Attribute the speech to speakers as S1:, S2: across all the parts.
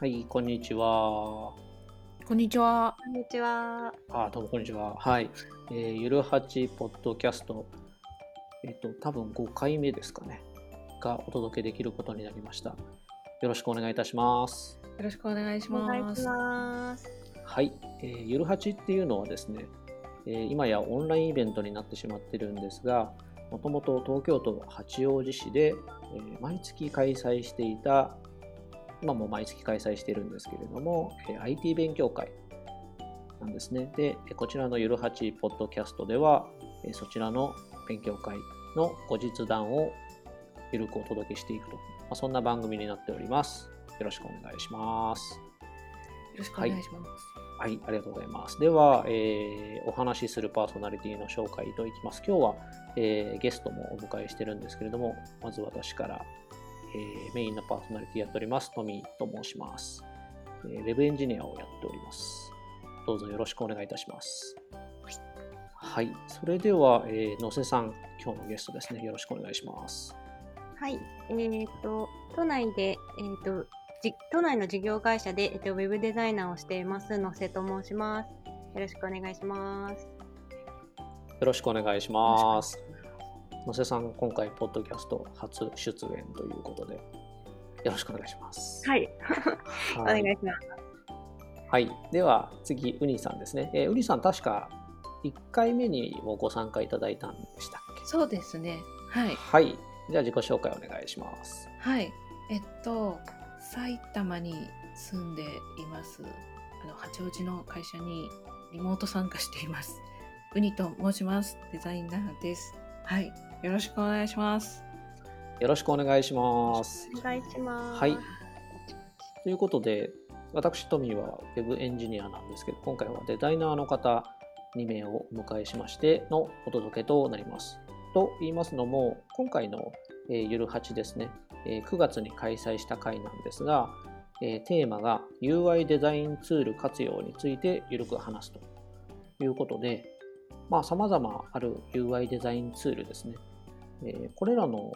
S1: はい、こんにちは。
S2: こんにちは。
S3: こんにちは。
S1: あ、どうもこんにちは。はい。えーゆるはちポッドキャスト、えっ、と、多分5回目ですかね。がお届けできることになりました。よろしくお願いいたします。
S2: よろしくお願いし
S3: お願いし
S2: ます。
S3: ます。
S1: はい。えーゆるはちっていうのはですね、えー今やオンラインイベントになってしまってるんですが、もともと東京都八王子市で、えー毎月開催していた、今も毎月開催しているんですけれども、えー IT 勉強会なんですね。で、えーこちらのゆるはちポッドキャストでは、えーそちらの勉強会の後日談をゆるくお届けしていくと、まあ、そんな番組になっております。よろしくお願いします。
S2: よろしくお願いします。
S1: はい、ありがとうございます。では、えーお話しするパーソナリティの紹介といきます。今日は、えーゲストもお迎えしてるんですけれども、まず私から、えーメインのパーソナリティやっております、トミーと申します、えーウェブエンジニアをやっております。どうぞよろしくお願いいたします。はい、それでは、えー野瀬さん、今日のゲストですね。よろしくお願いします。
S3: はい。えっ、と、都内で、えっ、と、じ都内の事業会社で、えっと、ウェブデザイナーをしています、野瀬と申します。よろしくお願いします。
S1: よろしくお願いします。野瀬さん、今回、ポッドキャスト初出演ということで、よろしくお願いします。
S3: はい。お
S1: はい
S3: 願いします。
S1: はい。では、次、ウニさんですね。えーウニさん、確か1回目にもご参加いただいたんでしたっけ？
S2: そうですね。はい。
S1: はい。じゃあ、自己紹介お願いします。
S2: はい。えっと、埼玉に住んでいます。あの八王子の会社にリモート参加しています。ウニと申します。デザイナーです。はい。よろしくお願いします。
S1: よろしくお願いします。
S3: お願いします。
S1: はいということで、私、トミーは Web エンジニアなんですけど、今回はデザイナーの方2名をお迎えしましてのお届けとなります。と言いますのも、今回の、えーゆる8ですね、えー9月に開催した回なんですが、えーテーマが UI デザインツール活用についてゆるく話すということで、まあ、様々ある UI デザインツールですね。えーこれらの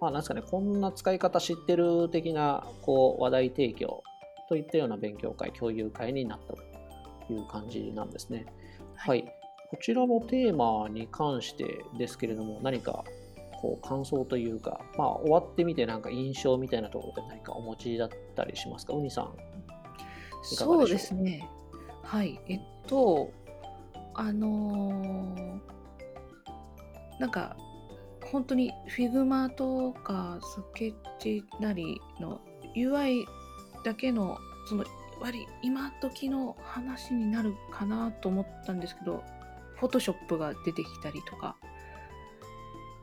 S1: まあ、なんですかね、こんな使い方知ってる的なこう話題提供といったような勉強会、共有会になったという感じなんですね。はい。こちらのテーマに関してですけれども、何かこう感想というか、まあ、終わってみてなんか印象みたいなところで何かお持ちだったりしますか？ウニさん。
S2: そうですね。はい。えっと、あのーなんか、本当に Figma とかスケッチなりの UI だけの、その、割り今時の話になるかなと思ったんですけど、Photoshop が出てきたりとか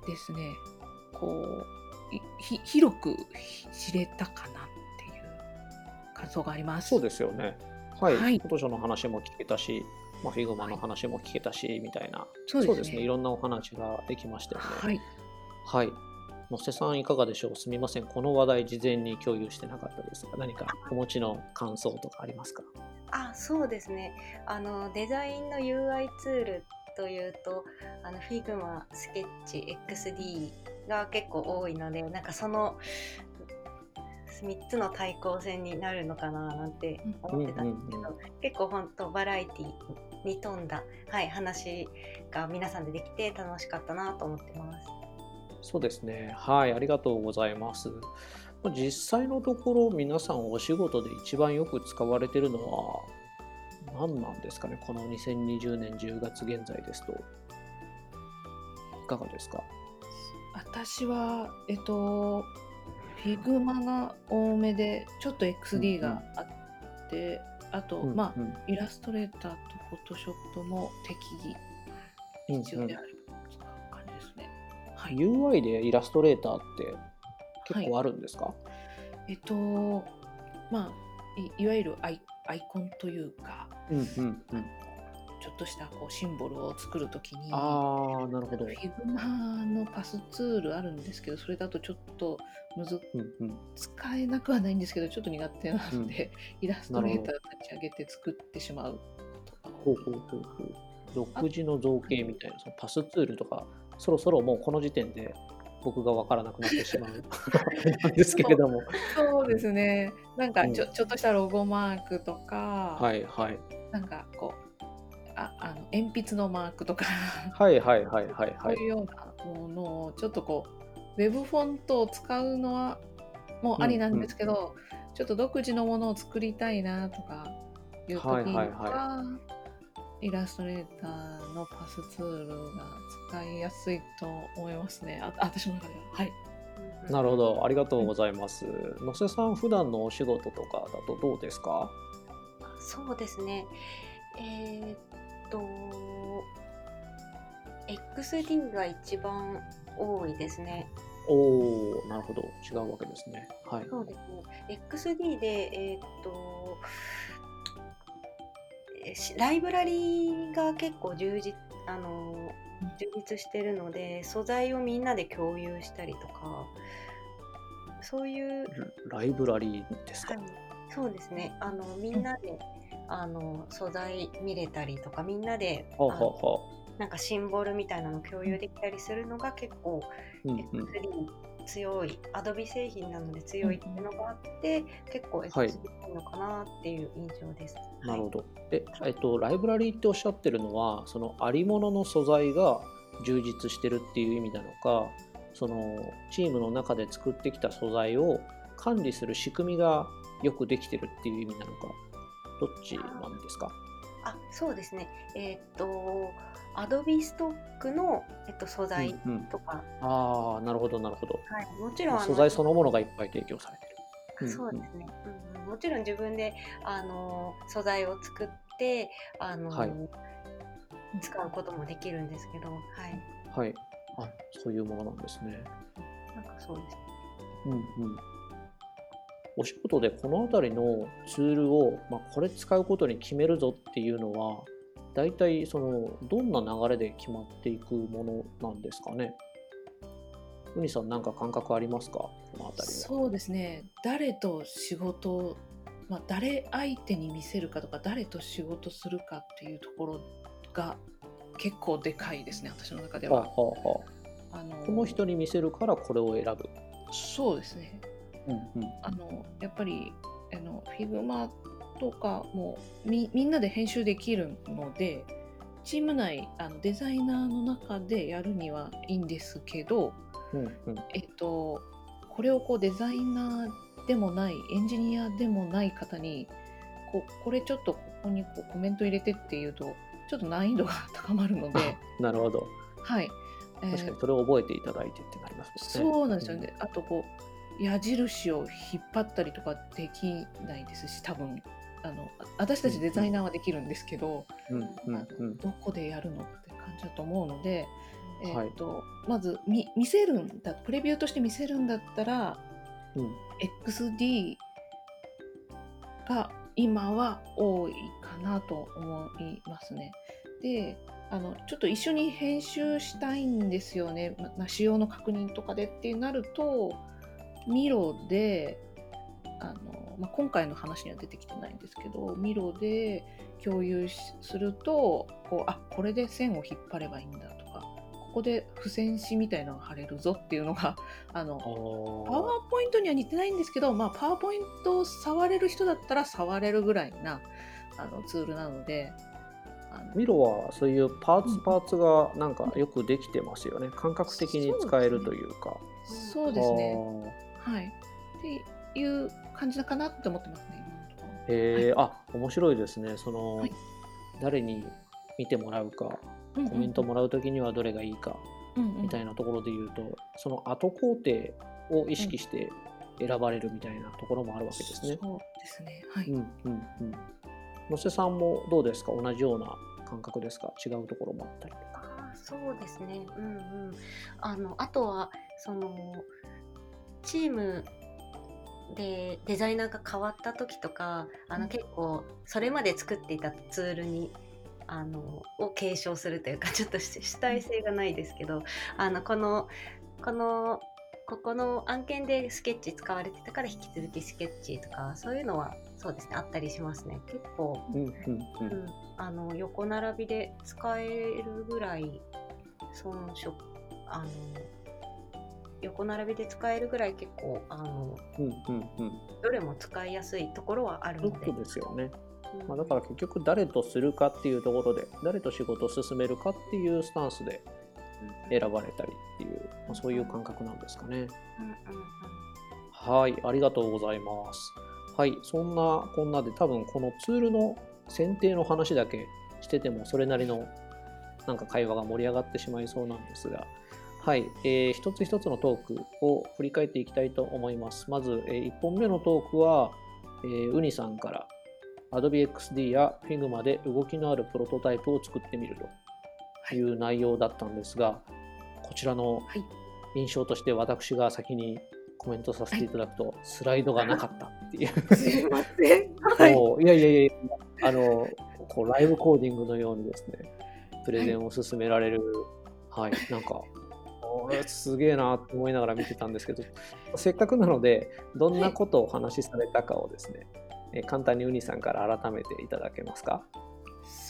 S2: ですね、こう、いひ広く知れたかなっていう感想があります。
S1: そうですよね。はい。
S2: はい
S1: フォトショの話も聞けたし、まあ、 Figma の話も聞けたし、みたいな。
S2: そうですね
S1: いろんなお話ができましたよね。
S2: はい。
S1: はい。野瀬さん、いかがでしょう？すみません。この話題、事前に共有してなかったですが、何かお持ちの感想とかありますか？
S3: あ、そうですね。あの、デザインの UI ツールというと、あの、Figma、スケッチ、XD が結構多いので、なんかその3つの対抗戦になるのかななんて思ってたんですけど、
S1: うん
S3: 結構本当バラエティに富んだ、はい、話が皆さんでできて楽しかったなと思ってます。
S1: そうですね。はい。ありがとうございます。まあ実際のところ、皆さんお仕事で一番よく使われているのは、何なんですかね？この2020年10月現在ですと。いかがですか？
S2: 私は、えっと、Figma が多めで、ちょっと XD があって、あと、
S1: うん
S2: まあ、
S1: うん
S2: イラストレーターと Photoshop も適宜必要である使う感じですね。はい。
S1: UI でイラストレーターって結構あるんですか、
S2: えっと、まあ、いいわゆるアイアイコンというか、
S1: うんうんうん。
S2: ちょっとしたこうシンボルを作るときに、
S1: ああ、なるほど。
S2: Figma のパスツールあるんですけど、それだとちょっとむず
S1: うんうん。
S2: 使えなくはないんですけど、ちょっと苦手なので、イラストレーター立ち上げて作ってしまうことが多い
S1: ほうほうほうほう。独自の造形みたいな、そのパスツールとか、そろそろもうこの時点で僕が分からなくなってしまう ですけれども。
S2: そそうですね。なんかちょ,、
S1: うん
S2: ちょっとしたロゴマークとか、
S1: はいはい。
S2: なんかこうああの鉛筆のマークとか、
S1: はいはいはいはい
S2: こ
S1: はい。
S2: ういうようなものをちょっとこうウェブフォントを使うのはもうありなんですけど、ちょっと独自のものを作りたいなとかいう時には、
S1: はいはい
S2: イラストレーターのパスツールが使いやすいと思いますね。あ私の中では。はい。
S1: なるほど、ありがとうございます。野瀬さん、普段のお仕事とかだとどうですか？
S3: そうですね。えーっと、XD が一番多いですね。
S1: おおなるほど、違うわけですね。はい。
S3: そうですね。XD で、えーっと、ライブラリが結構充実、あの、充実してるので、素材をみんなで共有したりとか、そういう
S1: ライブラリーですか、
S3: はい、そうですね。あのみんなで、あの素材見れたりとか、みんなで、
S1: ほう
S3: あの
S1: ほ
S3: なんかシンボルみたいなの共有できたりするのが結構
S1: うほう。うんうん
S3: X3 強い、アドビ製品なので強いっていうのがあって、結構
S1: はい
S3: X3 いいのかなっていう印象です。
S1: なるほど。え、えっと、ライブラリーっておっしゃってるのは、そのありものの素材が充実してるっていう意味なのか、そのチームの中で作ってきた素材を管理する仕組みがよくできてるっていう意味なのか、どっちなんですか？
S3: あ、そうですね。えーっと、アドビストックの、えっと、素材
S1: うんうん
S3: とか、
S1: ああ、なるほど、なるほど。
S3: はい、もちろん
S1: 素材そのものがいっぱい提供されてる。うんうん
S3: そうですね、うんうん、もちろん自分であの素材を作ってあの、
S1: はい
S3: 使うこともできるんですけど、はい、
S1: はい。あ、そういうものなんですね。
S3: なんかそうです。
S1: うんうん。お仕事でこの辺りのツールを、まあ、これ使うことに決めるぞっていうのは、大体そのどんな流れで決まっていくものなんですかね？ウニさん、なんか感覚ありますか？この辺りは。
S2: そうですね。誰と仕事を、まあ、誰相手に見せるかとか、誰と仕事するかっていうところが結構でかいですね、私の中で
S1: はあ
S2: は。
S1: はあは
S2: あの
S1: あこの人に見せるからこれを選ぶ。
S2: そうですね。
S1: うんうん。
S2: あのやっぱりあの Figma とかもみみんなで編集できるのでチーム内あのデザイナーの中でやるにはいいんですけど、
S1: うんうん。
S2: えっと、これをこうデザイナーでもないエンジニアでもない方にここれちょっとここにこうコメント入れてっていうとちょっと難易度が高まるので、
S1: なるほど。
S2: はいえー
S1: 確かにそれを覚えていただいてってなりますね。
S2: そうなんですよね。あとこう矢印を引っ張ったりとかできないですし、多分。あのあ私たちデザイナーはできるんですけど、
S1: うんうんうん。
S2: どこでやるのって感じだと思うので、え
S1: はい。
S2: ーとまず見見せるんだプレビューとして見せるんだったら
S1: うん、
S2: XD が今は多いかなと思いますね。であのちょっと一緒に編集したいんですよね、ままあ仕様の確認とかでってなるとミロであの、まあ、今回の話には出てきてないんですけどミロで共有しするとこうあこれで線を引っ張ればいいんだとかここで付箋紙みたいなのが貼れるぞっていうのが あの
S1: あ
S2: パワーポイントには似てないんですけど、まあ、パワーポイントを触れる人だったら触れるぐらいなあのツールなので、
S1: ミロはそういうパーツパーツがなんかよくできてますよね。感覚的に使えるというか。
S2: そうですね。はい。っていう感じかなって思ってますね、今のところ。
S1: あーへえ、あ、面白いですね。その、
S2: はい
S1: 誰に見てもらうか、
S2: うんうん
S1: コメントもらうときにはどれがいいか
S2: うんうん
S1: みたいなところで言うと、その後工程を意識して選ばれるみたいなところもあるわけですね。
S2: そうですね。はい。
S1: うんうんうん。野瀬さんもどうですか？同じような感覚ですか？違うところもあったりとか。
S3: そうですね。うんうん。あのあとはそのチームでデザイナーが変わった時とか、あ
S2: うん
S3: の結構それまで作っていたツールにあのを継承するというか ちょっとし主体性がないですけど、あのこのこのここの案件でスケッチ使われてたから引き続きスケッチとかそういうのはそうですねあったりしますね。結構
S1: うんうん
S3: あの横並びで使えるぐらいそのしょあの横並びで使えるぐらい結構あの
S1: うんうんうん。
S3: どれも使いやすいところはあるので
S1: そうですよね。
S3: うん
S1: まあ、だから結局誰とするかっていうところで誰と仕事を進めるかっていうスタンスで選ばれたりっていう、まあ、そういう感覚なんですかね。
S3: うんうん
S1: はい、ありがとうございます。はい、そんなこんなで多分このツールの選定の話だけしててもそれなりのなんか会話が盛り上がってしまいそうなんですが、はい、えー一つ一つのトークを振り返っていきたいと思います。まず、え1本目のトークは、えーウニさんから Adobe XD や Figma で動きのあるプロトタイプを作ってみるという内容だったんですが、こちらの
S2: はい
S1: 印象として私が先にコメントさせていただくと、スライドがなかったっていう。
S2: すいません。はい。
S1: いやいやいやあのこうライブコーディングのようにですねプレゼンを進められるはい、なんかこれすげえなと思いながら見てたんですけどせっかくなのでどんなことをお話しされたかをですね、え簡単にウニさんから改めていただけますか？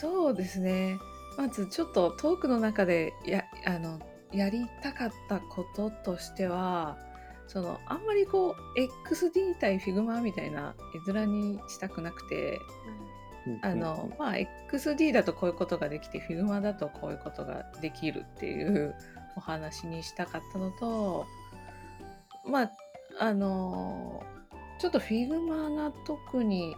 S2: そうですね。まずちょっとトークの中でやあのやりたかったこととしてはそのあんまりこう XD 対 Figma みたいな絵面にしたくなくてあの、まあ XD だとこういうことができて Figma だとこういうことができるっていうお話にしたかったのとまああのちょっと Figma が特に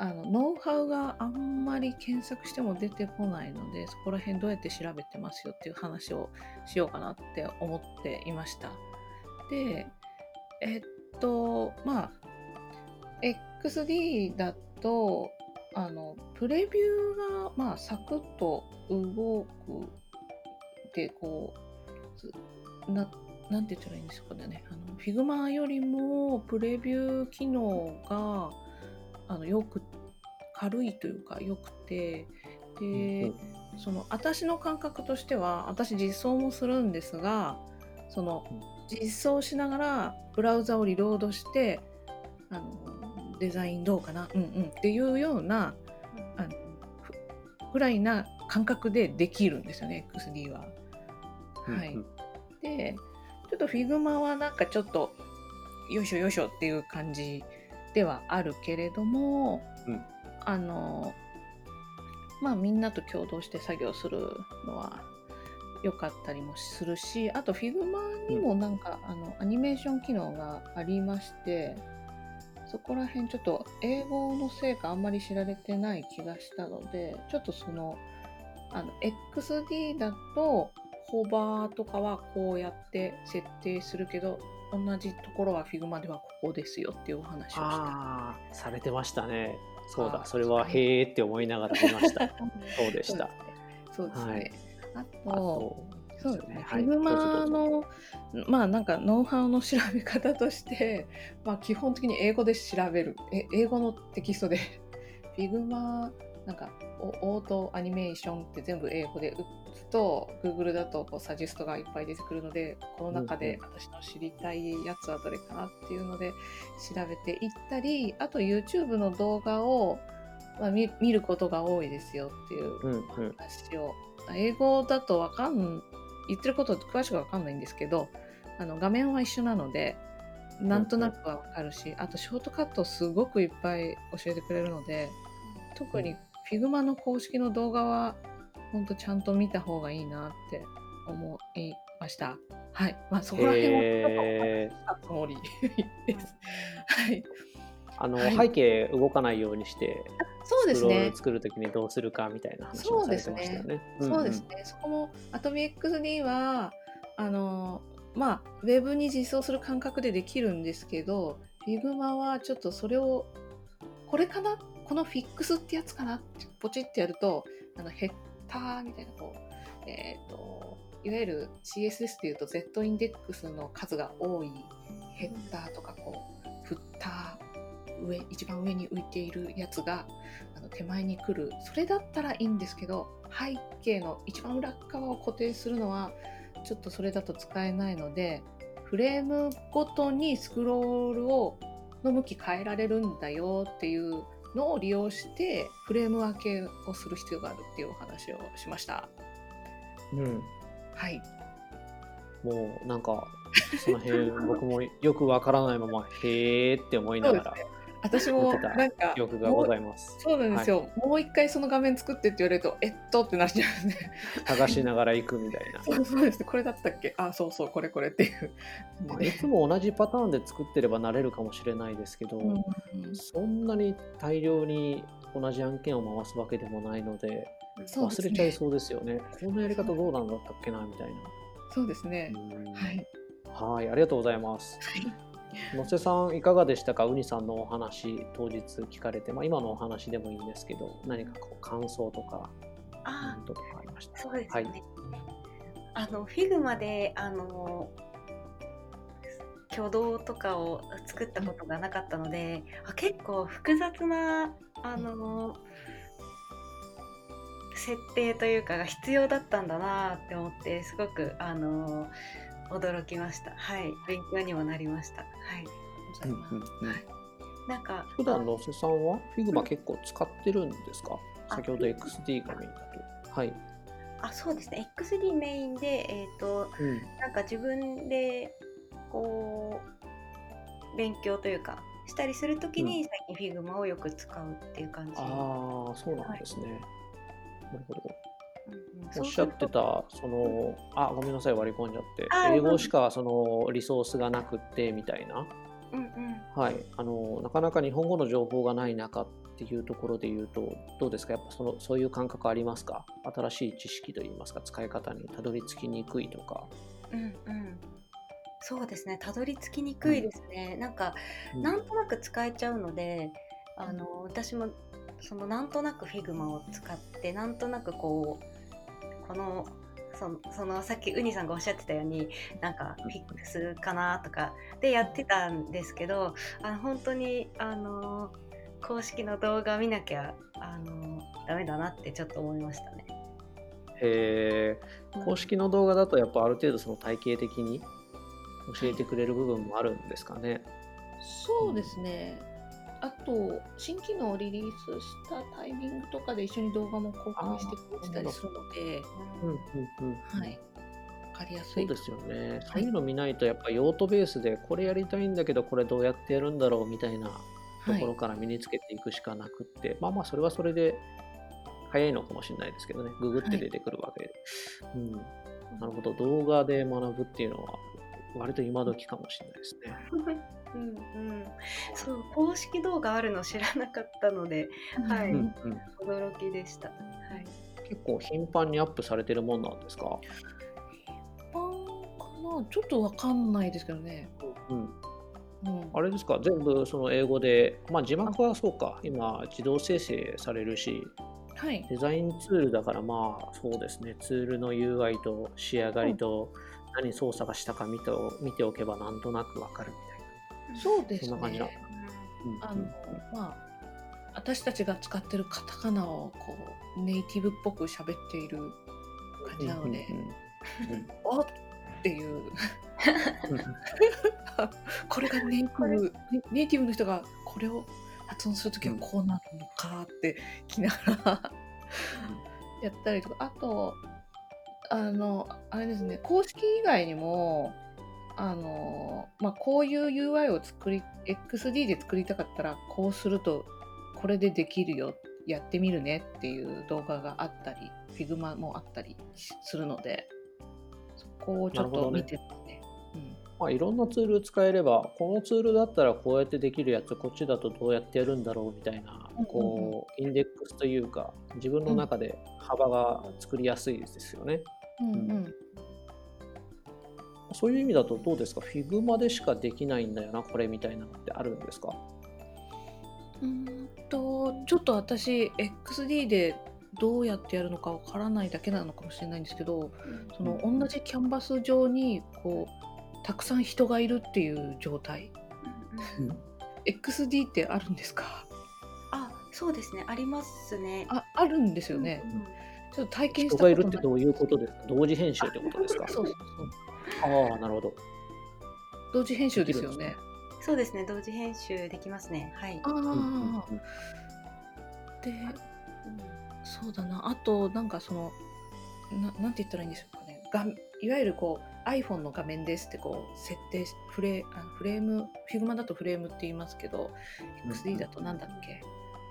S2: あのノウハウがあんまり検索しても出てこないのでそこら辺どうやって調べてますよっていう話をしようかなって思っていました。でえっとまあ XD だとあのプレビューがまあサクッと動くでこうななんて言ったらいいんですかね。あの Figma よりもプレビュー機能があのよく軽いというかよくてで、その私の感覚としては私実装もするんですがその実装しながらブラウザをリロードしてあのデザインどうかなうんうんっていうようなあのふぐらいな感覚でできるんですよね XD は。はい、でちょっと Figma はなんかちょっとよいしょよいしょっていう感じではあるけれども、
S1: うん。
S2: あのまあみんなと共同して作業するのは良かったりもするしあと Figma にもなんか、あのアニメーション機能がありましてそこら辺ちょっと英語のせいかあんまり知られてない気がしたのでちょっとそのあの XD だとホバーとかはこうやって設定するけど同じところは Figma ではここですよっていうお話をした。
S1: ああされてましたね。そうだそれはへえって思いながら見ました。そうでした。
S2: そうですね。
S1: はい。
S2: あ
S1: あ
S2: と、
S1: と
S2: そうですね。
S1: はい
S2: Figma
S1: どうぞどうぞ。
S2: の、まあなんかノウハウの調べ方として、まあ基本的に英語で調べる。え英語のテキストで、Figma、なんかオオートアニメーションって全部英語でと、Google だとこうサジェストがいっぱい出てくるので、この中で私の知りたいやつはどれかなっていうので調べていったり、あと YouTube の動画を、まあ、見見ることが多いですよっていう
S1: うんうん。
S2: 話を、英語だとわかん言ってること詳しくわかんないんですけどあの画面は一緒なのでなんとなくはわかるし、あとショートカットすごくいっぱい教えてくれるので特に Figma の公式の動画は本当ちゃんと見た方がいいなって思いました。はい。まあそこら辺もりです。はい。
S1: あの、
S2: はい
S1: 背景動かないようにして
S2: そうですね。
S1: 作るときにどうするかみたいな話もされてましたよね。
S2: そうですね。そこも AtomiXD はあのまあウェブに実装する感覚でできるんですけど、Figma はちょっとそれをこれかな？このフィックスってやつかな？ポチってやるとあのヘッダーみたいなこうえっ、といわゆる CSS でいうと Z インデックスの数が多いヘッダーとかこうフッター上一番上に浮いているやつがあの手前に来る。それだったらいいんですけど背景の一番裏側を固定するのはちょっとそれだと使えないのでフレームごとにスクロールをの向き変えられるんだよっていうのを利用してフレーム分けをする必要があるっていうお話をしました。
S1: うん。
S2: はい。
S1: もうなんかその辺僕もよくわからないままへーって思いながら
S2: 私もなんか
S1: 記憶がございます。
S2: そうなんですよ、もう一回その画面作ってって言われるとえっとってなっちゃうんで。
S1: 探しながら行くみたいな。
S2: そうそうです。ねこれだったっけ？あそうそう。これこれっていう、
S1: まあいつも同じパターンで作ってればなれるかもしれないですけど、
S2: うん。
S1: そんなに大量に同じ案件を回すわけでもないので忘れちゃいそうですよね。このやり方どうなんだったっけなみたい
S2: そうですね、
S1: な。うん。
S2: はい。
S1: はい、ありがとうございます。野瀬さんいかがでしたか？ウニさんのお話当日聞かれて、まあ、今のお話でもいいんですけど何かこう感想とかコ
S3: あ
S1: とかありました？
S3: そうです
S1: はい
S3: ね。あの Figma であの挙動とかを作ったことがなかったので、あ結構複雑なあの設定というかが必要だったんだなって思ってすごくあの驚きました。はい、勉強にもなりました。はい。
S1: うんうんうん
S3: なんか
S1: 普段野瀬さんは Figma 結構使ってるんですか？
S3: あ
S1: 先ほど XD がメインだと。はい。
S3: あそうですね XD メインでえっ、と
S1: うん
S3: なんか自分でこう勉強というかしたりするときに最近 Figma をよく使うっていう感じ。
S1: ああ、そうなんですね。なるほど。
S3: うんうん。
S1: おっしゃってた、その、あ、ごめんなさい、割り込んじゃって。
S3: あ、
S1: 英語しかそのリソースがなくってみたいな、
S3: うんうん。
S1: はい、あのなかなか日本語の情報がない中っていうところで言うと、どうですか、やっぱそのそういう感覚ありますか？新しい知識といいますか、使い方にたどり着きにくいとか。
S3: うんうん。そうですね。たどり着きにくいですね、なんか
S1: うん。
S3: なんとなく使えちゃうのであの私もそのなんとなく Figma を使ってなんとなくこうこのそのそのさっきウニさんがおっしゃってたようになんかフィックスかなとかでやってたんですけどあの本当にあの公式の動画見なきゃあのダメだなってちょっと思いましたね。
S1: えー公式の動画だとやっぱある程度その体系的に教えてくれる部分もあるんですかね。
S2: そうですね。あと、新機能をリリースしたタイミングとかで一緒に動画も公開してくれてたりするので、
S1: うんうんうん
S2: はい。わかりやすい。
S1: そうですよね。そういうの見ないとやっぱ用途ベースでこれやりたいんだけどこれどうやってやるんだろうみたいなと
S2: はい
S1: ころから身につけていくしかなくって、まあまあそれはそれで早いのかもしれないですけどね。ググって出てくるわけで。うん。なるほど。動画で学ぶっていうのは割と今時かもしれないですね。
S3: うんうん、そう公式動画あるの知らなかったのではい
S1: うんうん、
S3: 驚きでした。はい
S1: 結構頻繁にアップされてるもんなんですか？
S2: パンかな？ちょっとわかんないですけどね。
S1: うん。
S2: うん。
S1: あれですか？全部その英語で、まあ字幕はそうか。今自動生成されるし、
S2: はい。
S1: デザインツールだからまあそうですねツールの UI と仕上がりと何操作がしたか見てお見ておけばなんとなくわかるみ
S2: そうです
S1: そんな感じな
S2: ね。
S1: たいな。
S2: あの、まあ、私たちが使ってるカタカナをこうネイティブっぽく喋っている感じなので、おっっていう、
S1: うん
S2: これがネイティブ、ネネイティブの人がこれを発音するときはこうなるのかって聞きながらやったりとか、あと、あの、あれですね、公式以外にも、あの、まあ、こういう UI を作り、XD で作りたかったら、こうすると、これでできるよ、やってみるねっていう動画があったり、Figma もあったりするので、そこをちょっと見てますね。うん
S1: まあ、いろんなツール使えればこのツールだったらこうやってできるやつこっちだとどうやってやるんだろうみたいなこうインデックスというか自分の中で幅が作りやすいですよね。
S2: うんうん
S1: そういう意味だとどうですか？Figma でしかできないんだよなこれみたいなのってあるんですか？
S2: うーんとちょっと私 XD でどうやってやるのかわからないだけなのかもしれないんですけどその同じキャンバス上にこうたくさん人がいるっていう状態。
S3: うんうん。
S1: うん。
S2: XD ってあるんですか？
S3: あそうですね。ありますね。
S2: ああるんですよね。
S3: うんうん
S2: ちょっと体験し
S1: 人
S2: たことない。
S1: がいるってどういうことですか？同時編集ってことですか？
S2: そうそう
S1: ああなるほど。
S2: 同時編集ですよね。
S3: そうですね同時編集できますね。はい。
S2: ああ、
S1: うんうんうん
S2: でそうだな。あとなんかそのななんて言ったらいいんでしょうかね。がいわゆるこう iPhone の画面ですってこう設定しフレあフレーム Figma だとフレームって言いますけど、
S1: うん
S2: XD だとなんだっけ？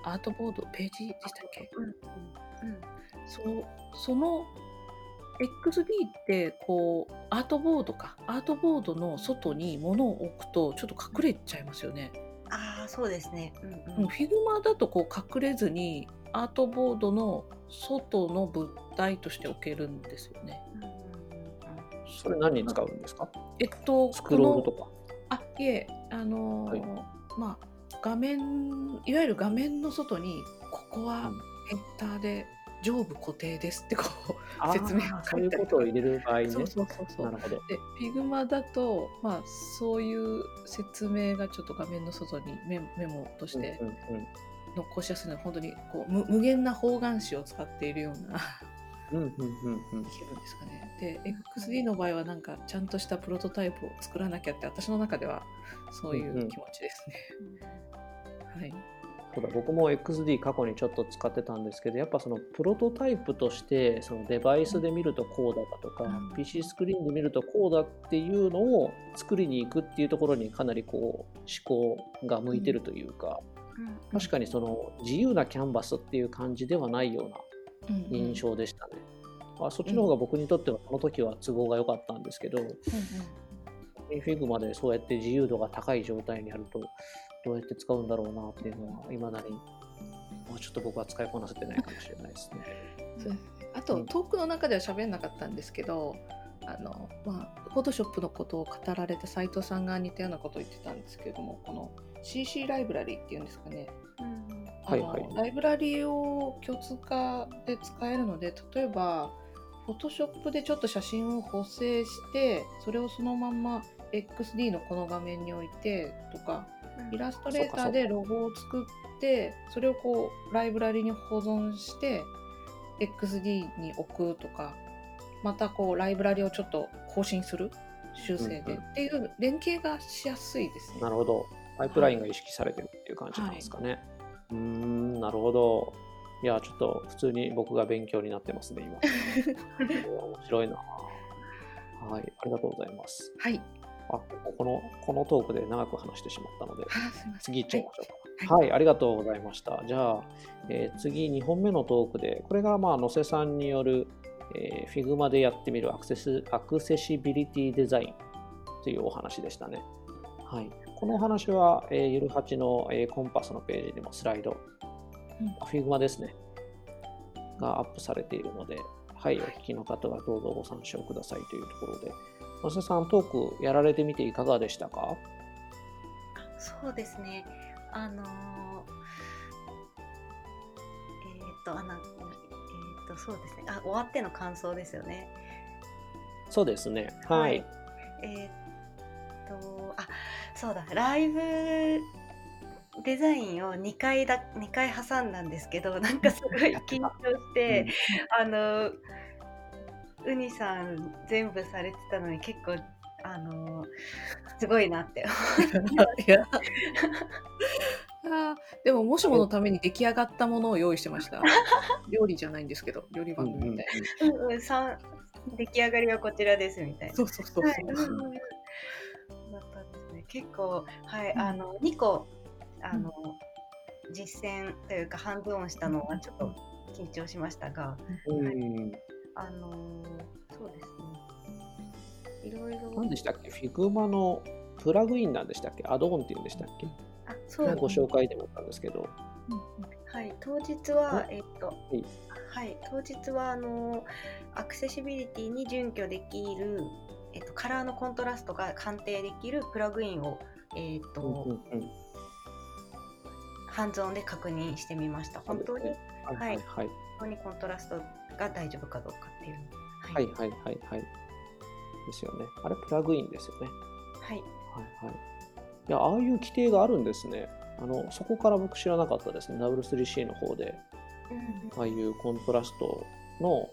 S2: アートボードページでしたっけ？
S3: うんうん
S2: そうその XD ってこうアートボードかアートボードの外に物を置くとちょっと隠れちゃいますよね。
S3: ああそうですね。うん
S2: う
S3: うん
S2: ん、 Figma だとこう隠れずにアートボードの外の物体として置けるんですよね。
S3: うんうんうん
S1: それ何に使うんですか？
S2: えっと
S1: スクロール
S2: ことの
S1: か。
S2: あいえあのー
S1: はい
S2: まあ画面いわゆる画面の外にここは
S1: うん
S2: ヘッダーで上部固定ですってこう説明が
S1: そうい
S2: 書いうてある
S1: ことを入れる場合ね。
S2: そうそうそうそう
S1: なるほど。
S2: で、Figma だと、まあ、そういう説明がちょっと画面の外にメメモとして
S1: うんうん
S2: 残しやすいので、本当にこう無無限な方眼紙を使っているような
S1: うんうんうんうん
S2: 気分ですかね。で、XD の場合はなんかちゃんとしたプロトタイプを作らなきゃって、私の中ではそういう気持ちですね。はい。
S1: そうだ僕も XD 過去にちょっと使ってたんですけどやっぱそのプロトタイプとしてそのデバイスで見るとこうだとか、
S2: うん。
S1: PC スクリーンで見るとこうだっていうのを作りに行くっていうところにかなりこう思考が向いてるというか、
S3: うん。
S1: 確かにその自由なキャンバスっていう感じではないような
S2: うんうん。
S1: 印象でしたね。まあ、そっちの方が僕にとってはその時は都合が良かったんですけど、
S2: うんうん。
S1: Figma でそうやって自由度が高い状態にあるとどうやって使うんだろうなっていうのはいまだにもうちょっと僕は使いこなせてないかもしれないですね。
S2: そうです。ねあと、
S1: うん。
S2: トークの中では喋んなかったんですけどあの、まあ、フォトショップのことを語られた斉藤さんが似たようなことを言ってたんですけれどもこの CC ライブラリっていうんですかね。
S3: うん。
S2: あの、
S1: はいはい。
S2: ライブラリを共通化で使えるので例えばフォトショップでちょっと写真を補正してそれをそのまんま XD のこの画面に置いてとかイラストレーターでロゴを作ってそれをこうライブラリに保存して XD に置くとかまたこうライブラリをちょっと更新する修正で、
S1: うんうん
S2: っていう連携がしやすいですね。
S1: なるほど。パイプラインが意識されてるっていう感じなんですかね。うーん、なるほど。いや、ちょっと普通に僕が勉強になってますね、今。面白いな。はい、ありがとうございます。
S2: はい。
S1: あ、この、このトークで長く話してしまったので、次行っちゃいましょうか。
S2: は
S1: はい、ありがとうございました。じゃあ、えー次2本目のトークで、これがまあ野瀬さんによる、えー、Figma でやってみるアクセスアクセシビリティデザインというお話でしたね。はい、このお話は、えーゆるはちの、えーコンパスのページにもスライド、Figma ですね、がアップされているので、はい、お聞きの方はどうぞご参照くださいというところで、野瀬さん、トークやられてみていかがでしたか？
S3: そうですね。あのーえっ、と、あの、えっ、と、そうですね。あ、終わっての感想ですよね。
S1: そうですね。はい。
S3: はいえっ、と、あ、そうだ、ライブデザインを2回だ、2回挟んだんですけど、なんかすごい 緊張して、あの、ウニさん全部されてたのに結構、あの、すごいなって
S2: いや。あーでももしものために出来上がったものを用意してました。料理じゃないんですけど、料理番組みたい
S3: うんうん、さん出来上がりはこちらですみたい
S2: な。
S3: な。
S2: そうそうそうそう。
S3: はい、うん。たんですね。結構、はい、あの、2個、あの、実践というか、ハンズオンしたのはちょっと緊張しましたが、
S1: うん
S3: あのそうですね。いろいろ。
S1: 何でしたっけ ?Figma のプラグインなんでしたっけ？アドオンっていうんでしたっけ？
S3: あ、そう
S1: ご紹介でもあったんですけど。
S3: はい、当日は、え？っと、
S1: い
S3: はい、当日は、あの、アクセシビリティに準拠できる、えっと、カラーのコントラストが鑑定できるプラグインを、えっと、
S1: うんうんうん
S3: ハンズオンで確認してみました。本当に、
S1: はいはいはい。
S3: 本当にコントラストが大丈夫かどうかっていうの。
S1: はいはいはいはい。ですよね。あれ、プラグインですよね。
S3: はい。
S1: はいはい。いや、ああいう規定があるんですね。あの、そこから僕知らなかったですね。W3C の方で、
S3: うん
S1: ああいうコントラストの、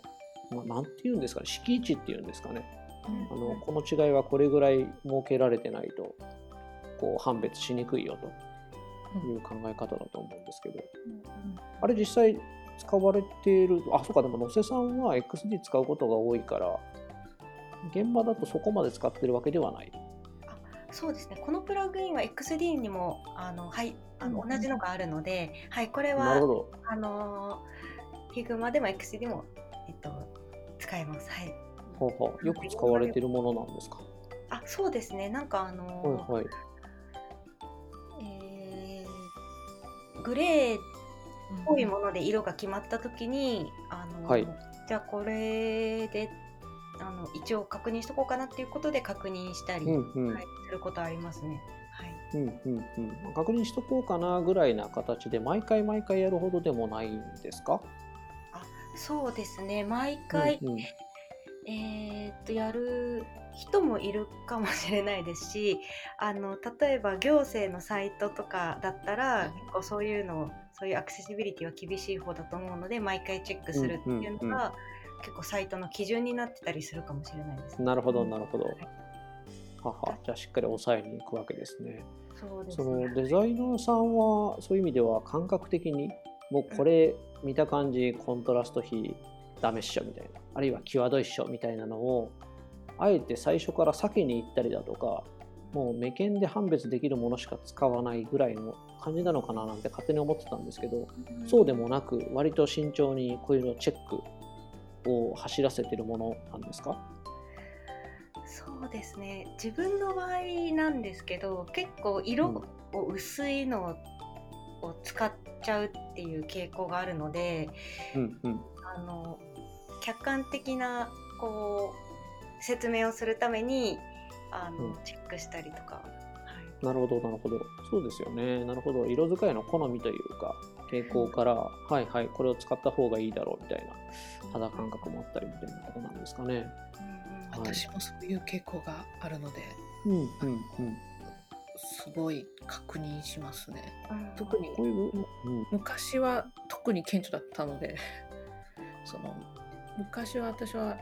S1: まあ、なんていうんですかね、敷地っていうんですかね。あのこの違いはこれぐらい設けられてないとこう判別しにくいよという考え方だと思うんですけど、あれ実際使われているあそうかでも野瀬さんは XD 使うことが多いから現場だとそこまで使ってるわけではない。
S3: そうですね。このプラグインは XD にもあのはいあの
S2: うん
S3: 同じのがあるので、はいこれは
S1: なるほど。
S3: あの Figma でも XD でもえっと使えます。はい。
S1: ほうほうよく使われてるものなんですか？
S3: あそうですね。なんかあの
S1: はいはい。
S3: えーグレーっぽいもので色が決まった時に、あの
S1: はい
S3: じゃあこれであの一応確認しとこうかなっていうことで確認したり、
S1: うんうん
S3: はい、することありますね。はい。
S1: うんうんうん。確認しとこうかなぐらいな形で毎回毎回やるほどでもないんですか？
S3: そうですね。毎回、
S1: うんうん
S3: えーっとやる人もいるかもしれないですしあの例えば行政のサイトとかだったら、結構そういうのそういうアクセシビリティは厳しい方だと思うので毎回チェックするっていうのが、結構サイトの基準になってたりするかもしれないです、
S1: なるほどなるほど。
S3: はい。
S1: はは。じゃあしっかり抑えに行くわけですね。
S3: そうです
S1: そ
S3: ね
S1: のデザイナーさんはそういう意味では感覚的にもうこれ見た感じコントラスト比ダメっしょみたいなあるいは際どいっしょみたいなのをあえて最初から避けに行ったりだとかもう目見で判別できるものしか使わないぐらいの感じなのかななんて勝手に思ってたんですけどそうでもなく割と慎重にこういうのチェックを走らせてるものなんですか？
S3: そうですね。自分の場合なんですけど結構色を薄いのを使っちゃうっていう傾向があるので、
S1: うんうん。
S3: あの客観的なこう説明をするためにあの、
S1: うん
S3: チェックしたりとか、はい、
S1: なるほど、なるほど。そうですよね。なるほど。色使いの好みというか、傾向から、はいはい、これを使った方がいいだろうみたいな肌感覚もあったりみたいなことなんですかね。
S3: うんうん
S1: はい
S2: 私もそういう傾向があるので
S1: うんうんうん。
S2: すごい確認しますね
S3: うん
S2: 特に
S1: こういう、うん、
S2: 昔は特に顕著だったので その昔は私は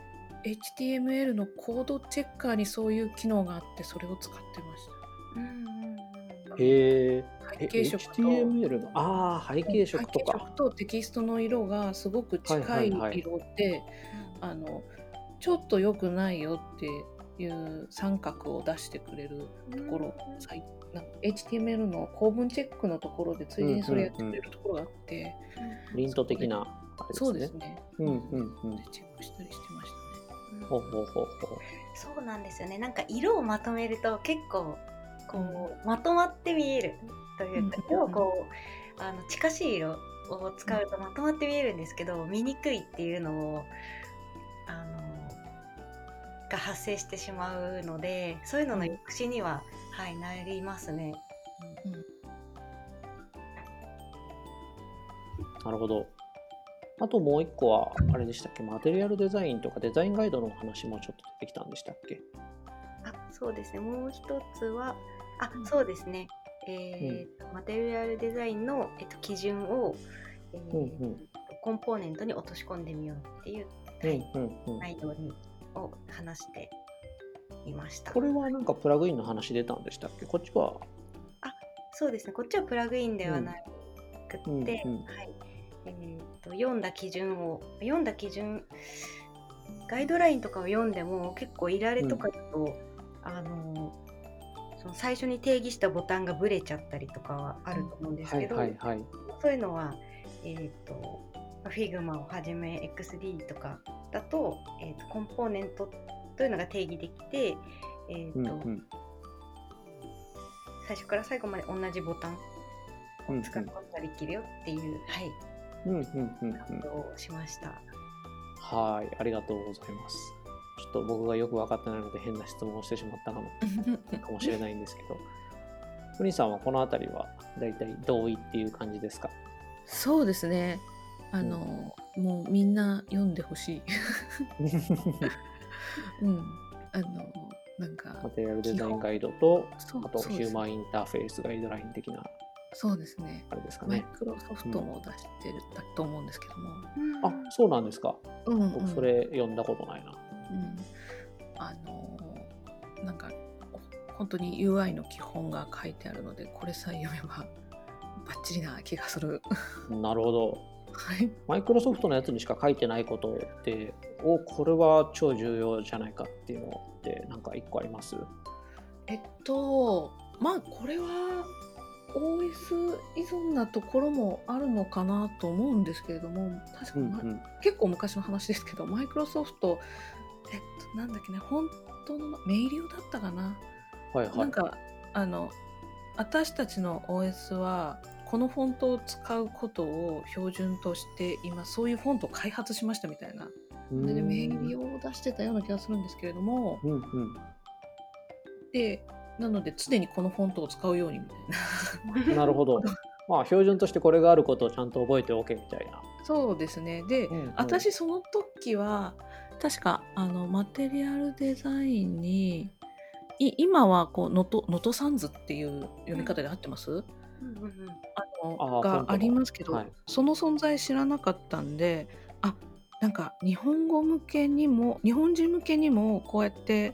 S2: HTML のコードチェッカーにそういう機能があってそれを使ってまし
S3: うんうんうん。
S1: へえ。
S2: 背景色と。
S1: HTML の、ああ、背景色とか。
S2: 背景色とテキストの色がすごく近い
S1: はいはいはい。
S2: 色で、あのちょっと良くないよっていう三角を出してくれるところ、さいなんか HTML の構文チェックのところでついでにそれやってくれるところがあって、
S1: リント的な、あれですね。
S2: そうですね。
S1: うんうんうん。
S2: でチェックしたりしてましたね。
S3: うん
S1: ほうほうほうほ
S3: そうなんですよねなんか色をまとめると結構こう、まとまって見えるというか、
S2: うん
S3: 色をこうあの近しい色を使うとまとまって見えるんですけど見にくいっていうのをあのが発生してしまうのでそういうのの抑止には、はいなりますね。
S1: う。なるほど。あともう一個は、あれでしたっけ、マテリアルデザインとかデザインガイドの話もちょっと出てきたんでしたっけ？
S3: あそうですね。もう一つはあ
S2: うん。
S3: そうですね、えーとマテリアルデザインの、えっと、基準を、えー
S1: うんうん。
S3: コンポーネントに落とし込んでみようっていう、
S1: うん
S3: はい
S1: うんうん。
S3: 内容にを話していました。
S1: これはなんかプラグインの話出たんでしたっけ？こっちは、
S3: そうですね。こっちはプラグインではなくって、
S1: うんうん。
S3: はい。えー、と読んだ基準を読んだ基準ガイドラインとかを読んでも結構いられとかだと、あのその最初に定義したボタンがブレちゃったりとかはあると思うんです
S1: はい
S3: けど、
S1: はいはい。
S3: そういうのは、えー、と Figma をはじめ XD とかだと,、えー、とコンポーネントというのが定義できて、えーと
S1: うんうん。
S3: 最初から最後まで同じボタン
S1: うん
S3: を使うことができるよっていう、はい、
S1: うんうんうんうん
S3: ことをしました。
S1: はい、ありがとうございます。ちょっと僕がよく分かってないので変な質問をしてしまったかも かもしれないんですけど、ふにさんはこの辺りはだいたい同意っていう感じですか？
S2: そうですね。あの、もうみんな読んでほしい。うん。あの、なんか
S1: マ、テリアルデザインガイドと、あとヒューマンインターフェースガイドライン的な
S2: そうですね。
S1: あれですか
S2: マイ
S1: ね。
S2: クロソフトも出してるだと思うんですけども。
S1: あ、そうなんですか。
S2: うん、うん。
S1: 僕それ読んだことないな。
S2: うん、あのーなんか本当に UI の基本が書いてあるのでこれさえ読めばバッチリな気がする。
S1: なるほど。
S2: はい。
S1: マイクロソフトのやつにしか書いてないことっておこれは超重要じゃないかっていうのってなんか一個あります？
S2: えっとまあこれは OS 依存なところもあるのかなと思うんですけれども確かに、ま
S1: うん。
S2: 結構昔の話ですけどマイクロソフトえっとなんだっけね本当のメイリオだったかな、
S1: はいはい。
S2: なんかあの私たちの OS はこのフォントを使うことを標準として今そういうフォントを開発しましたみたいな。
S1: うん。
S2: でメイリオを出してたような気がするんですけれども。
S1: うんうん。
S2: でなので常にこのフォントを使うようにみたいな。
S1: なるほど。まあ標準としてこれがあることをちゃんと覚えておけみたいな。
S2: そうですね。で、
S1: うんうん。
S2: 私その時は確かあのマテリアルデザインにい今はこう能登能登サンズっていう読み方で合ってます、
S3: うん
S2: あのがありますけど、
S1: はい。
S2: その存在知らなかったんであなんか日本語向けにも日本人向けにもこうやって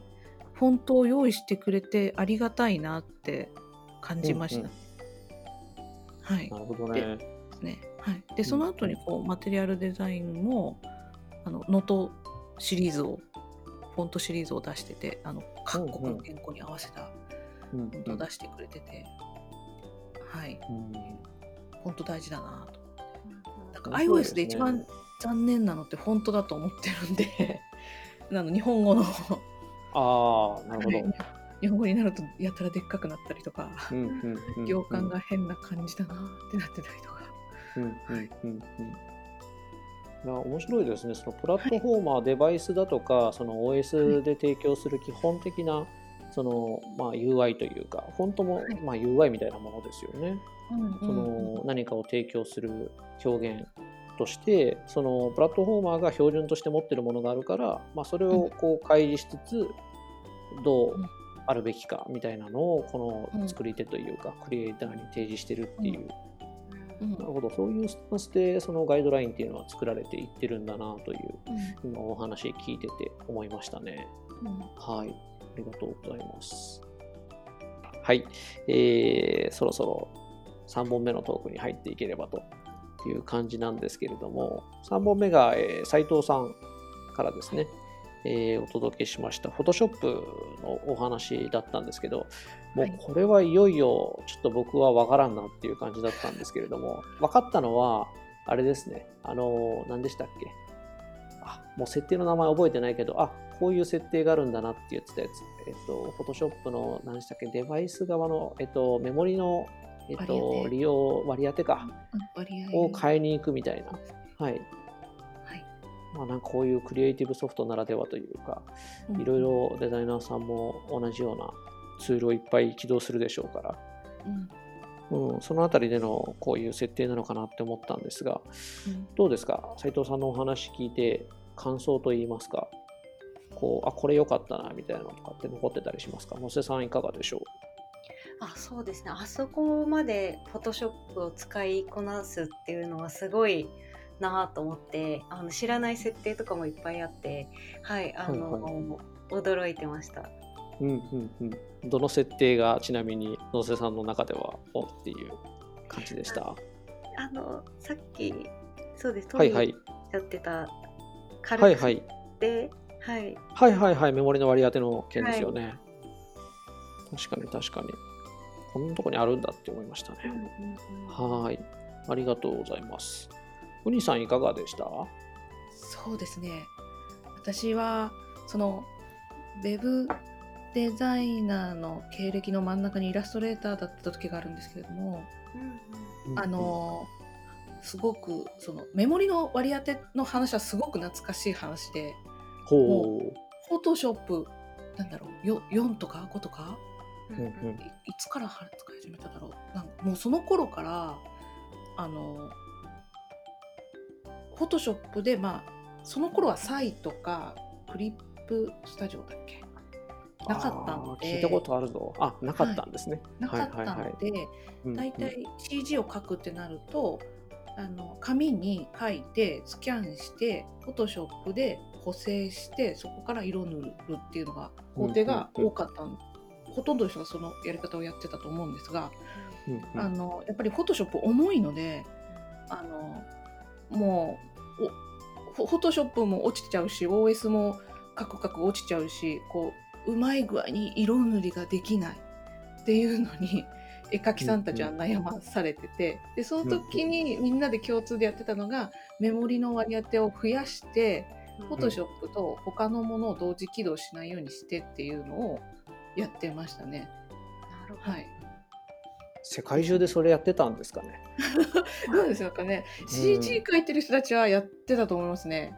S2: フォントを用意してくれてありがたいなって感じました。
S1: うんうん。
S2: はい。
S1: なるほどね。
S2: ですね。はい、でその後にこう Material Design もあの Noto シリーズをフォントシリーズを出しててあの各国の言語に合わせた
S1: うん
S2: フォントを出してくれてて、はい。
S1: うん。
S2: フォント大事だなと。なんか iOS で一番残念なのってフォントだと思ってるんで。あの日本語の
S1: ああ、なるほど。
S2: 日本語になるとやたらでっかくなったりとか、
S1: うんうんうん
S2: 行間が変な感じだなってなってたりとか。
S1: 面白いですね、そのプラットフォーマー、デバイスだとか、その OS で提供する基本的なその、まあ、UI というか、フォントも、
S2: はい
S1: まあ、UI みたいなものですよね。そ
S2: うん
S1: の何かを提供する表現として、そのプラットフォーマーが標準として持っているものがあるから、まあ、それをこう乖離しつつ、どう
S2: うん。
S1: あるべきかみたいなのを、こ
S2: うん
S1: の作り手というか、クリエイターに提示してるっていう。
S2: うん。
S1: なるほど、そういうスタンスでそのガイドラインっていうのは作られていってるんだなという、
S2: うん。
S1: 今お話聞いてて思いましたね。
S2: うん。
S1: はい、ありがとうございます。はい、えーそろそろ3本目のトークに入っていければという感じなんですけれども、3本目が、えー斉藤さんからですね、えーお届けしました Photoshop のお話だったんですけど、もう
S2: はい。
S1: これはいよいよちょっと僕はわからんなっていう感じだったんですけれども、分かったのは、あれですね、あの、何でしたっけ？あ、もう設定の名前覚えてないけど、あ、こういう設定があるんだなって言ってたやつ。えっと、Photoshop の何でしたっけ、デバイス側の、えっと、メモリの、えっと、利用割り当てか、
S2: 割合
S1: を変えに行くみたいな。はい。
S2: はい。
S1: まあ、なんかこういうクリエイティブソフトならではというか、
S2: うん。
S1: いろいろデザイナーさんも同じようなツールをいっぱい起動するでしょうから、
S2: うん。
S1: うん、そのあたりでのこういう設定なのかなって思ったんですが、
S2: うん。
S1: どうですか？斉藤さんのお話聞いて感想といいますか、こう、あ、これ良かったなみたいなのとかって残ってたりしますか？野瀬さんいかがでしょ
S3: あそうですねあそこまでフォトショップを使いこなすっていうのはすごいなと思ってあの知らない設定とかもいっぱいあってはいあの、
S1: はい
S3: 驚いてました
S1: ううんうんうん。どの設定がちなみに野瀬さんの中ではおっていう感じでした？
S3: あのさっきそうですトミー
S1: はいはい。
S3: やってた軽く
S1: はいはい。
S3: で、はい、
S1: はいはいはい、メモリの割り当ての件ですよね。確かに確かに。こんなとこにあるんだって思いましたね。はーい。ありがとうございます。ウニさんいかがでした？
S2: そうですね私はそのウェブデザイナーの経歴の真ん中にイラストレーターだった時があるんですけれども、あのすごくそのメモリの割り当ての話はすごく懐かしい話で
S1: ほう。
S2: フォトショップなんだろうよ4とか5とか
S1: うんうん。
S2: いいつから使い始めただろう？なんかもうその頃からあのフォトショップでまあその頃はサイとかクリップスタジオだっけ？なかったので。
S1: 聞いたことあるぞ。あ、なかったんですね。
S2: なかったので、
S1: うんうん。
S2: だいたい CG を書くってなるとあの紙に書いてスキャンしてフォトショップで補正してそこから色塗るっていうのが工程が多かったん、ほとんどの人がそのやり方をやってたと思うんですが、
S1: うんうん。
S2: あのやっぱりフォトショップ重いのであのもうフォトショップも落ちちゃうし OS もカクカク落ちちゃうしこううまい具合に色塗りができない。っていうのに 絵描きさんたちは悩まされててでその時にみんなで共通でやってたのがメモリの割り当てを増やしてフォトショップと他のものを同時起動しないようにしてっていうのをやってましたね。
S3: なるほど。
S2: はい、
S1: 世界中でそれやってたんですかね。
S2: どうでしょうかね、CG 書いてる人たちはやってたと思いますね。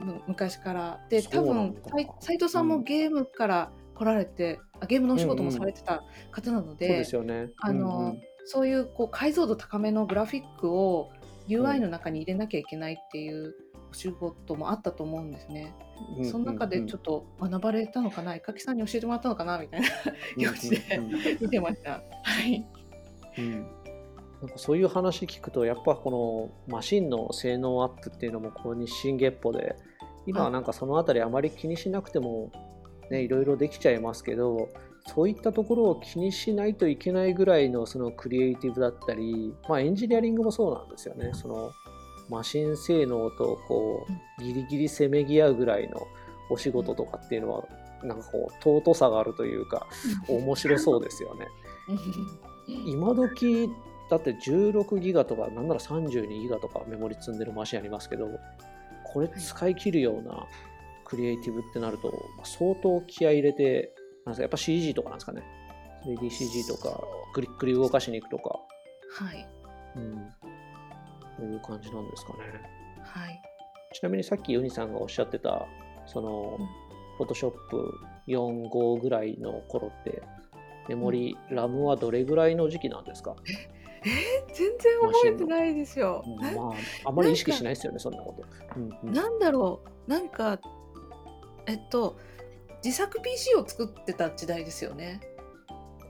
S2: む昔から。で多分斎藤さんもゲームから来られて、あゲームのお仕事もされてた方なので,、
S1: そうですよね。
S2: あのそういうこう解像度高めのグラフィックを UI の中に入れなきゃいけないっていうお仕事もあったと思うんですね。
S1: うん
S2: その中でちょっと学ばれたのかな、絵描きさんに教えてもらったのかな？みたいな
S1: うん
S2: 表紙で見てました。はい。
S1: うん。なんかそういう話聞くとやっぱこのマシンの性能アップっていうのもこう日進月歩で今はなんかそのあたりあまり気にしなくてもねいろいろできちゃいますけどそういったところを気にしないといけないぐらいのそのクリエイティブだったり、まあ、エンジニアリングもそうなんですよね。そのマシン性能とこうギリギリせめぎ合うぐらいのお仕事とかっていうのはなんかこう尊さがあるというか面白そうですよね。今時だって16ギガとかなんなら32ギガとかメモリ積んでるマシンありますけどこれ使い切るようなクリエイティブってなるとまあ相当気合い入れてなんですかやっぱ CG とかなんですかね。3DCG とかクリックリ動かしに行くとか、
S2: はい。
S1: うん、そういう感じなんですかね。
S2: はい。
S1: ちなみにさっきユニさんがおっしゃってたその、フォトショップ45ぐらいの頃ってメモリ、ラムはどれぐらいの時期なんですか？
S2: 全然覚えてないですよ。な
S1: まあ、あまり意識しないですよね、そんなこと。うんうん。
S2: なんだろう。なんかえっと自作 PC を作ってた時代ですよね。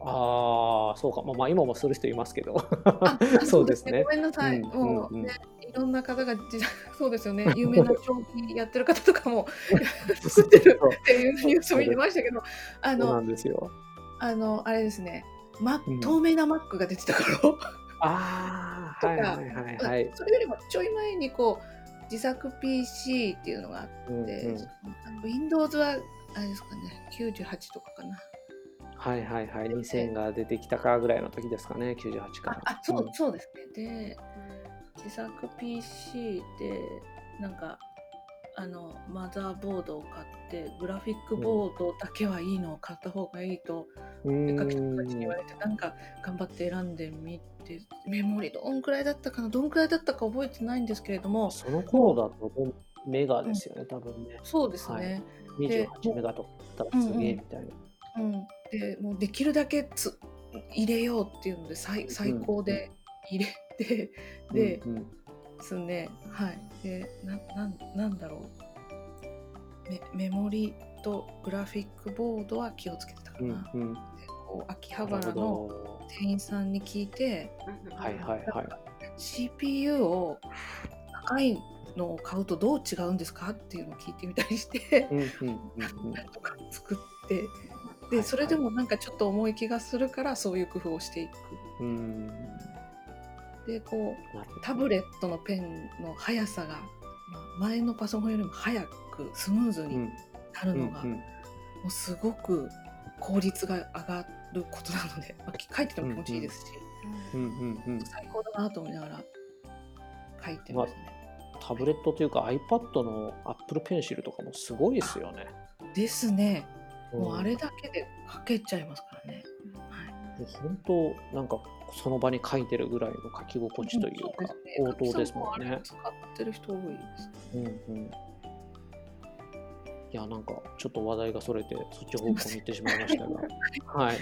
S1: ああ、そうか。まあ、まあ、今もする人いますけど。
S2: あ あ
S1: そうですね
S2: ごめんなさい。
S1: うん
S2: もう、
S1: うんうん
S2: ねいろんな方がそうですよね。有名な将棋やってる方とかも 作ってるっていうニュースを見てましたけど、あの。あのあれですね。マ
S1: うん
S2: 透明な Mac が出てた頃、
S1: ああ、
S2: とか
S1: はいはいはいはい。
S2: それよりもちょい前にこう自作 PC っていうのがあって
S1: うんうん
S2: で、Windows はあれですかね、98とかかな。
S1: はいはいはい。2000が出てきたかぐらいの時ですかね、98から
S2: あ。あそう、
S1: ん
S2: そうですね。で、自作 PC で、なんか、あの、マザーボードを買って、グラフィックボードだけはいいのを買った方がいいと、
S1: う
S2: んたち
S1: ーん
S2: に言われて、なんか頑張って選んでみて、メモリどんくらいだったかな、どんくらいだったか覚えてないんですけれども、
S1: その頃だとメガですよね、多分ね。
S2: そうですね。で
S1: 28メガとかだったらすげえみたいな。
S2: うん、でもうできるだけつ入れようっていうので最最高で入れて、で、
S1: うんうん。
S2: ですね。はい。でななんなんだろう。メメモリとグラフィックボードは気をつけてたか
S1: う
S2: な、
S1: んうん。
S2: でこう秋葉原の
S1: ほ
S2: 店員さんに聞いて
S1: ど。はいはいはい。
S2: CPU を高いのを買うとどう違うんですかっていうのを聞いてみたりして
S1: うんうんうんうん。
S2: とか作ってでそれでもなんかちょっと重い気がするからそういう工夫をしていく。
S1: う。ん
S2: でこうタブレットのペンの速さが、まあ前のパソコンよりも速くスムーズに
S1: うん。
S2: なるのが、
S1: うん
S2: もうすごく効率が上がることなので、まあ、書いてても気持ちいいですし、最高だなと思いながら書いてましたね。
S1: タブレットというか iPad の Apple Pencil とかもすごいですよね。
S2: ですね。もうあれ
S1: ん
S2: だけで書けちゃいますからね。はい
S1: もう本当なんかその場に書いてるぐらいの書き心地というか応答ですもんね。
S2: 使ってる人多いです。
S1: うんうんいやなんかちょっと話題がそれてそっち方向に行ってしまいましたが はい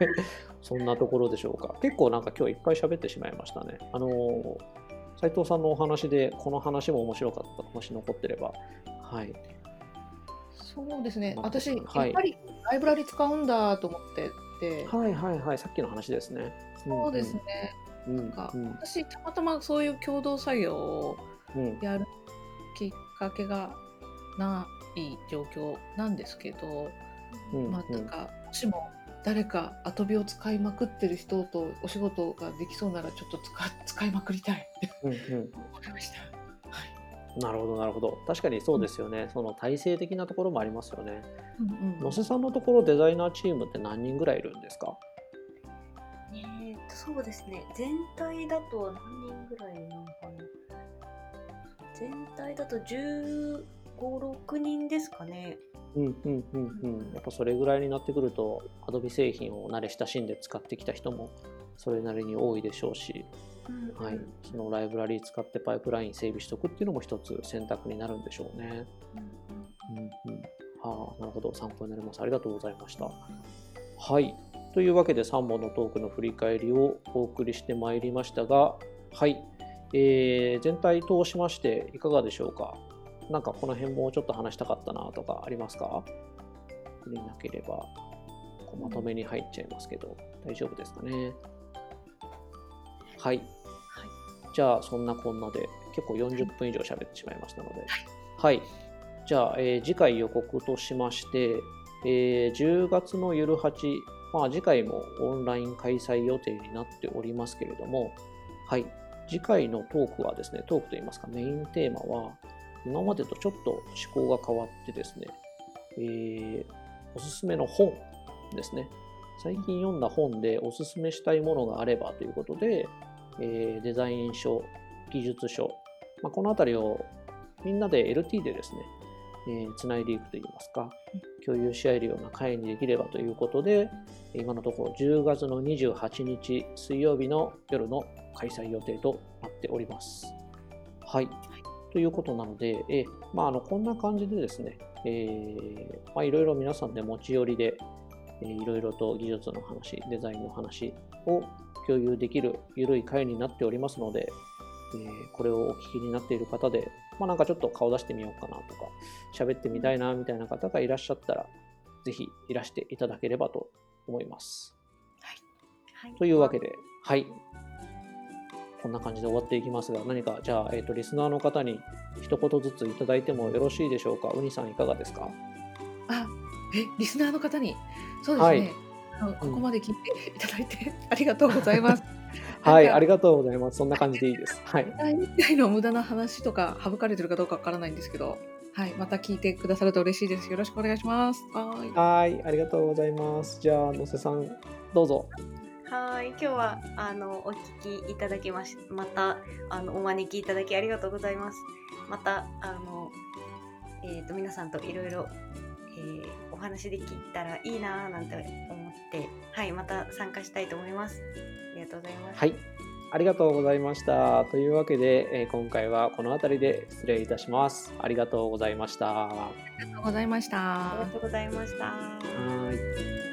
S1: そんなところでしょうか結構なんか今日いっぱい喋ってしまいましたねあの斉藤さんのお話でこの話も面白かったもし残ってれば。はい。
S2: そうですね。
S1: まあ
S2: 私、
S1: はい。
S2: やっぱりライブラリ使うんだと思ってて、
S1: はいはいはい。さっきの話ですね。
S2: そうですね。
S1: うん
S2: なんか
S1: うん
S2: 私たまたまそういう共同作業を
S1: うん
S2: やるきっかけがない状況なんですけど、
S1: うん。
S2: まあなんかもしも誰かアトビを使いまくってる人とお仕事ができそうならちょっと使 使いまくりたい。って
S1: うんうん。
S2: 思いました。はい。
S1: なるほどなるほど。確かにそうですよね、その体制的なところもありますよね。
S2: うんうん
S1: 野瀬さんのところデザイナーチームって何人ぐらいいるんですか？
S3: えーとそうですね。全体だと何人ぐらいなのかな。全体だと1 5 6人ですかね。
S1: うんうんうんうん。やっぱそれぐらいになってくると Adobe 製品を慣れ親しんで使ってきた人もそれなりに多いでしょうし、
S3: うん
S1: はい、そのライブラリー使ってパイプライン整備しておくっていうのも一つ選択になるんでしょうね。
S3: うんうん。
S1: うんうん、はあ、なるほど、参考になります。ありがとうございました。はい、というわけで3本のトークの振り返りをお送りしてまいりましたが、はい、えー全体通しましていかがでしょうか？なんかこの辺もうちょっと話したかったなとかありますか？でなければこうまとめに入っちゃいますけど、大丈夫ですかね？はい。じゃあ、そんなこんなで、結構40分以上喋ってしまいましたので、はい。じゃあ、えー次回予告としまして、えー10月のゆる8、まあ、次回もオンライン開催予定になっておりますけれども、はい。次回のトークはですね、トークといいますか、メインテーマは、今までとちょっと思考が変わってですね、えーおすすめの本ですね。最近読んだ本でおすすめしたいものがあればということで、えーデザイン書、技術書、まあ、このあたりをみんなで LT でですね、えーつないでいくといいますか、共有し合えるような会にできればということで、今のところ10月の28日水曜日の夜の開催予定となっております。はい。ということなので、えーまあ、あのこんな感じでですね、えーまあ、いろいろ皆さんで持ち寄りで、えーいろいろと技術の話、デザインの話を共有できる緩い会になっておりますので、えーこれをお聞きになっている方で、まあ、なんかちょっと顔出してみようかなとか、喋ってみたいなみたいな方がいらっしゃったら、ぜひいらしていただければと思います。
S3: はい
S1: というわけで、はい。こんな感じで終わっていきますが、何か、じゃあ、えっ、と、リスナーの方に一言ずついただいてもよろしいでしょうか？うにさんいかがですか？
S2: あ、え、リスナーの方に、そうですね。
S1: はい
S2: あのここまで聞いていただいて、ありがとうございます。
S1: はい、ありがとうございます。そんな感じでいいです。はい。
S2: 第1回の無駄な話とか省かれてるかどうかわからないんですけど、はい、また聞いてくださると嬉しいです。よろしくお願いします。はい。
S1: はい、ありがとうございます。じゃあ、のせさん、どうぞ。
S3: はい、今日はあのお聞きいただきましまたあのお招きいただきありがとうございます。またあのえっ、と皆さんといろいろえーお話できたらいいなーなんて思って、はい、また参加したいと思います。ありがとうございます。
S1: はい。ありがとうございました。というわけで、えー今回はこの辺りで失礼いたします。ありがとうございました。は
S2: ありがとうございました
S3: ありが。とうございました。
S1: い。